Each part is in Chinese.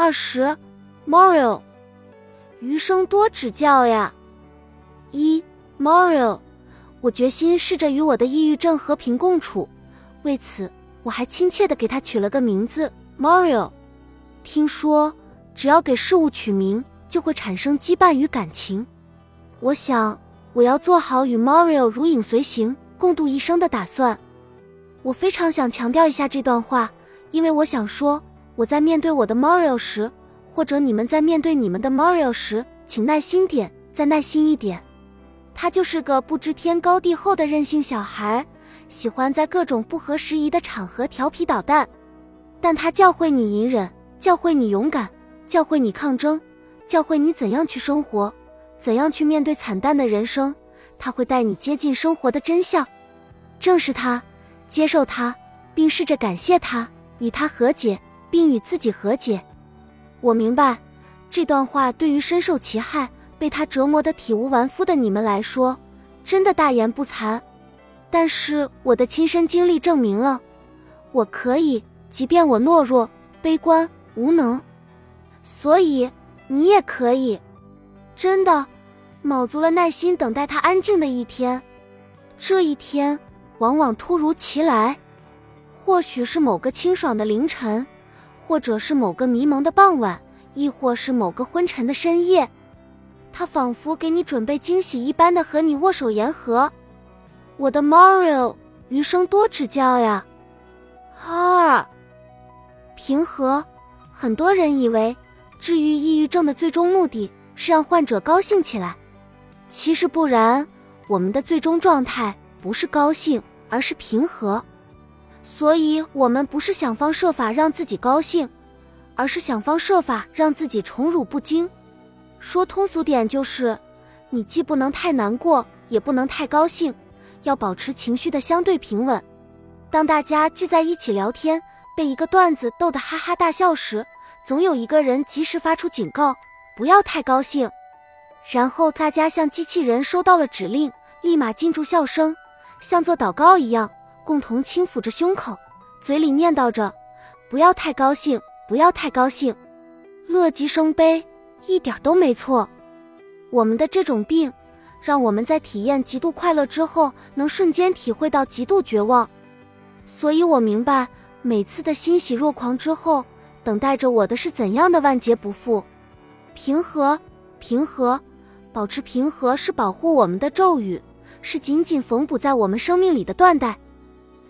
二十，Mario，余生多指教呀。一，Mario，我决心试着与我的抑郁症和平共处，为此我还亲切的给他取了个名字 Mario。听说只要给事物取名，就会产生羁绊与感情。我想我要做好与 Mario 如影随形、共度一生的打算。我非常想强调一下这段话，因为我想说。我在面对我的 Mario 时，或者你们在面对你们的 Mario 时，请耐心点，再耐心一点。他就是个不知天高地厚的任性小孩，喜欢在各种不合时宜的场合调皮捣蛋。但他教会你隐忍，教会你勇敢，教会你抗争，教会你怎样去生活，怎样去面对惨淡的人生。他会带你接近生活的真相，正视他，接受他，并试着感谢他，与他和解。并与自己和解。我明白，这段话对于深受其害、被他折磨得体无完肤的你们来说，真的大言不惭。但是我的亲身经历证明了，我可以，即便我懦弱、悲观、无能。所以你也可以，真的，卯足了耐心等待他安静的一天。这一天往往突如其来，或许是某个清爽的凌晨。或者是某个迷蒙的傍晚，亦或是某个昏沉的深夜，他仿佛给你准备惊喜一般的和你握手言和。我的 Mario，余生多指教呀。二，平和。很多人以为治愈抑郁症的最终目的是让患者高兴起来，其实不然。我们的最终状态不是高兴，而是平和。所以，我们不是想方设法让自己高兴，而是想方设法让自己宠辱不惊。说通俗点就是，你既不能太难过，也不能太高兴，要保持情绪的相对平稳。当大家聚在一起聊天，被一个段子逗得哈哈大笑时，总有一个人及时发出警告，不要太高兴。然后大家像机器人收到了指令，立马禁住笑声，像做祷告一样。共同轻抚着胸口，嘴里念叨着：“不要太高兴，不要太高兴，乐极生悲，一点都没错。”我们的这种病，让我们在体验极度快乐之后，能瞬间体会到极度绝望。所以我明白，每次的欣喜若狂之后，等待着我的是怎样的万劫不复。平和，平和，保持平和是保护我们的咒语，是紧紧缝补在我们生命里的缎带。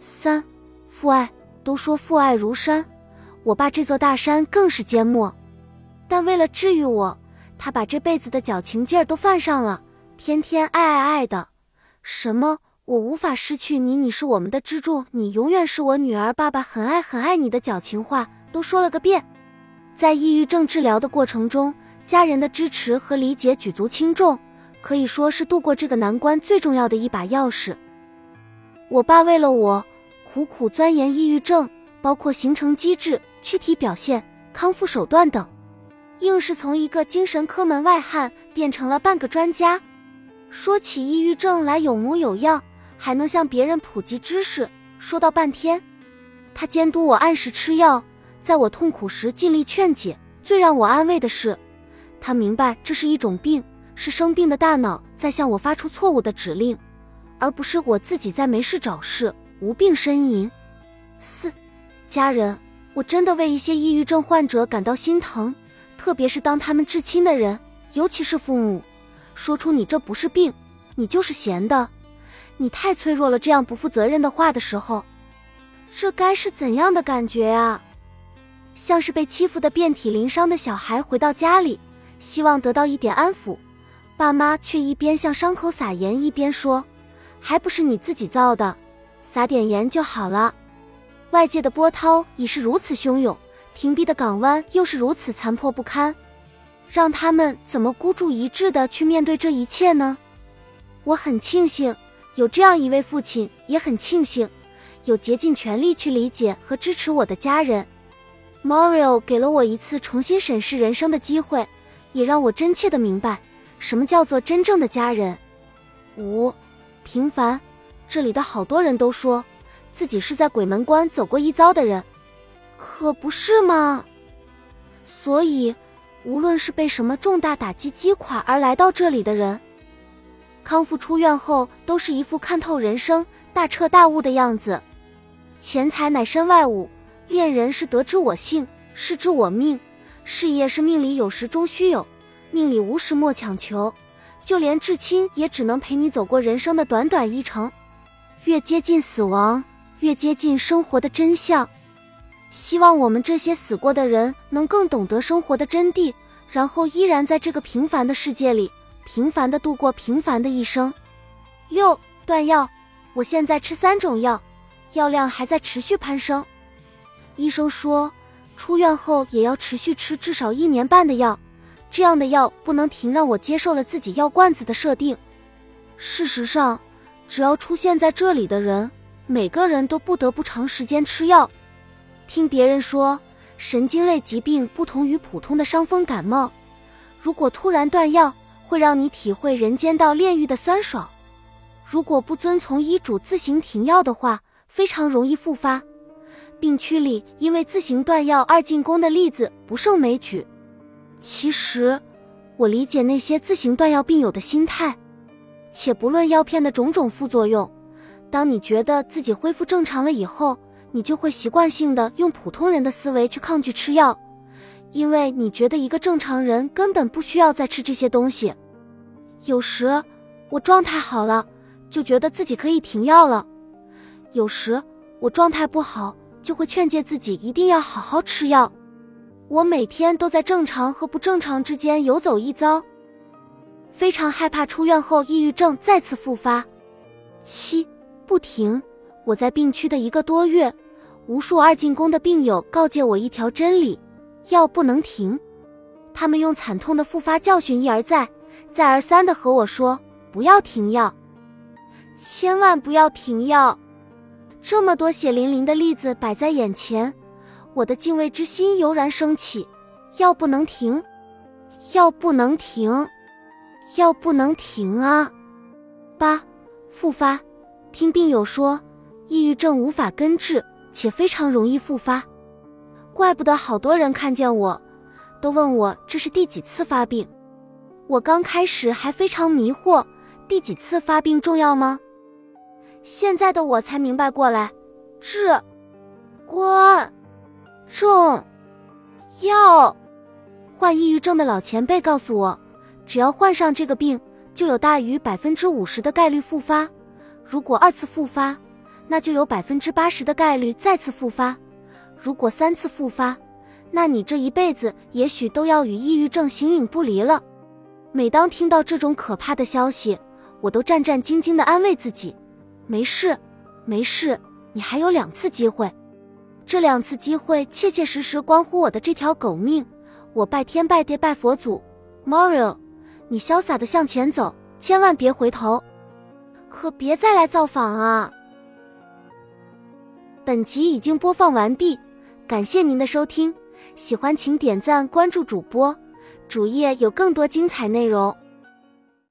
三，父爱都说父爱如山，我爸这座大山更是缄默。但为了治愈我，他把这辈子的矫情劲儿都犯上了，天天爱爱爱的。什么我无法失去你，你是我们的支柱，你永远是我女儿，爸爸很爱很爱你的矫情话都说了个遍。在抑郁症治疗的过程中，家人的支持和理解举足轻重，可以说是度过这个难关最重要的一把钥匙。我爸为了我苦苦钻研抑郁症，包括形成机制、躯体表现、康复手段等，硬是从一个精神科门外汉变成了半个专家。说起抑郁症来有模有样，还能向别人普及知识，说到半天。他监督我按时吃药，在我痛苦时尽力劝解。最让我安慰的是，他明白这是一种病，是生病的大脑在向我发出错误的指令。而不是我自己在没事找事无病呻吟。四，家人，我真的为一些抑郁症患者感到心疼，特别是当他们至亲的人，尤其是父母，说出你这不是病，你就是闲的，你太脆弱了这样不负责任的话的时候，这该是怎样的感觉啊？像是被欺负的遍体鳞伤的小孩回到家里，希望得到一点安抚，爸妈却一边向伤口撒盐，一边说。还不是你自己造的，撒点盐就好了。外界的波涛已是如此汹涌，停闭的港湾又是如此残破不堪，让他们怎么孤注一掷的去面对这一切呢？我很庆幸有这样一位父亲，也很庆幸有竭尽全力去理解和支持我的家人。Mario 给了我一次重新审视人生的机会，也让我真切的明白什么叫做真正的家人。五。平凡，这里的好多人都说自己是在鬼门关走过一遭的人，可不是吗？所以，无论是被什么重大打击击垮而来到这里的人，康复出院后都是一副看透人生、大彻大悟的样子。钱财乃身外物，恋人是得之我幸，失之我命；事业是命里有时终须有，命里无时莫强求。就连至亲也只能陪你走过人生的短短一程。越接近死亡，越接近生活的真相。希望我们这些死过的人能更懂得生活的真谛，然后依然在这个平凡的世界里，平凡的度过平凡的一生。六断药，我现在吃三种药，药量还在持续攀升。医生说，出院后也要持续吃至少一年半的药，这样的药不能停，让我接受了自己药罐子的设定。事实上。只要出现在这里的人，每个人都不得不长时间吃药。听别人说，神经类疾病不同于普通的伤风感冒，如果突然断药，会让你体会人间到炼狱的酸爽。如果不遵从医嘱自行停药的话，非常容易复发。病区里因为自行断药而进宫的例子不胜枚举。其实，我理解那些自行断药病友的心态。且不论药片的种种副作用，当你觉得自己恢复正常了以后，你就会习惯性的用普通人的思维去抗拒吃药，因为你觉得一个正常人根本不需要再吃这些东西。有时我状态好了，就觉得自己可以停药了；有时我状态不好，就会劝诫自己一定要好好吃药。我每天都在正常和不正常之间游走一遭。非常害怕出院后抑郁症再次复发。七不停，我在病区的一个多月，无数二进宫的病友告诫我一条真理：药不能停。他们用惨痛的复发教训一而再、再而三的和我说：不要停药，千万不要停药。这么多血淋淋的例子摆在眼前，我的敬畏之心油然升起。药不能停，药不能停。药不能停啊！八复发，听病友说，抑郁症无法根治，且非常容易复发。怪不得好多人看见我，都问我这是第几次发病。我刚开始还非常迷惑，第几次发病重要吗？现在的我才明白过来，治、关、重要。患抑郁症的老前辈告诉我。只要患上这个病，就有大于百分之五十的概率复发。如果二次复发，那就有百分之八十的概率再次复发。如果三次复发，那你这一辈子也许都要与抑郁症形影不离了。每当听到这种可怕的消息，我都战战兢兢地安慰自己：没事，没事，你还有两次机会。这两次机会切切实实关乎我的这条狗命。我拜天拜地拜佛祖，Mario。你潇洒的向前走，千万别回头，可别再来造访啊！本集已经播放完毕，感谢您的收听，喜欢请点赞关注主播，主页有更多精彩内容。